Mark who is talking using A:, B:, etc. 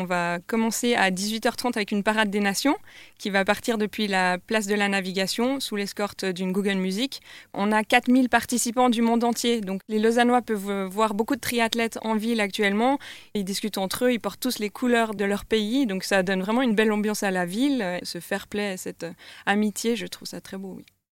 A: On va commencer à 18h30 avec une parade des nations qui va partir depuis la place de la navigation sous l'escorte d'une Google Music. On a 4000 participants du monde entier. Donc les Lausannois peuvent euh, voir beaucoup de triathlètes en ville actuellement. Ils discutent entre eux, ils portent tous les couleurs de leur pays. Donc ça donne vraiment une belle ambiance à la ville, euh, ce fair play, cette euh, amitié. Je trouve ça très beau.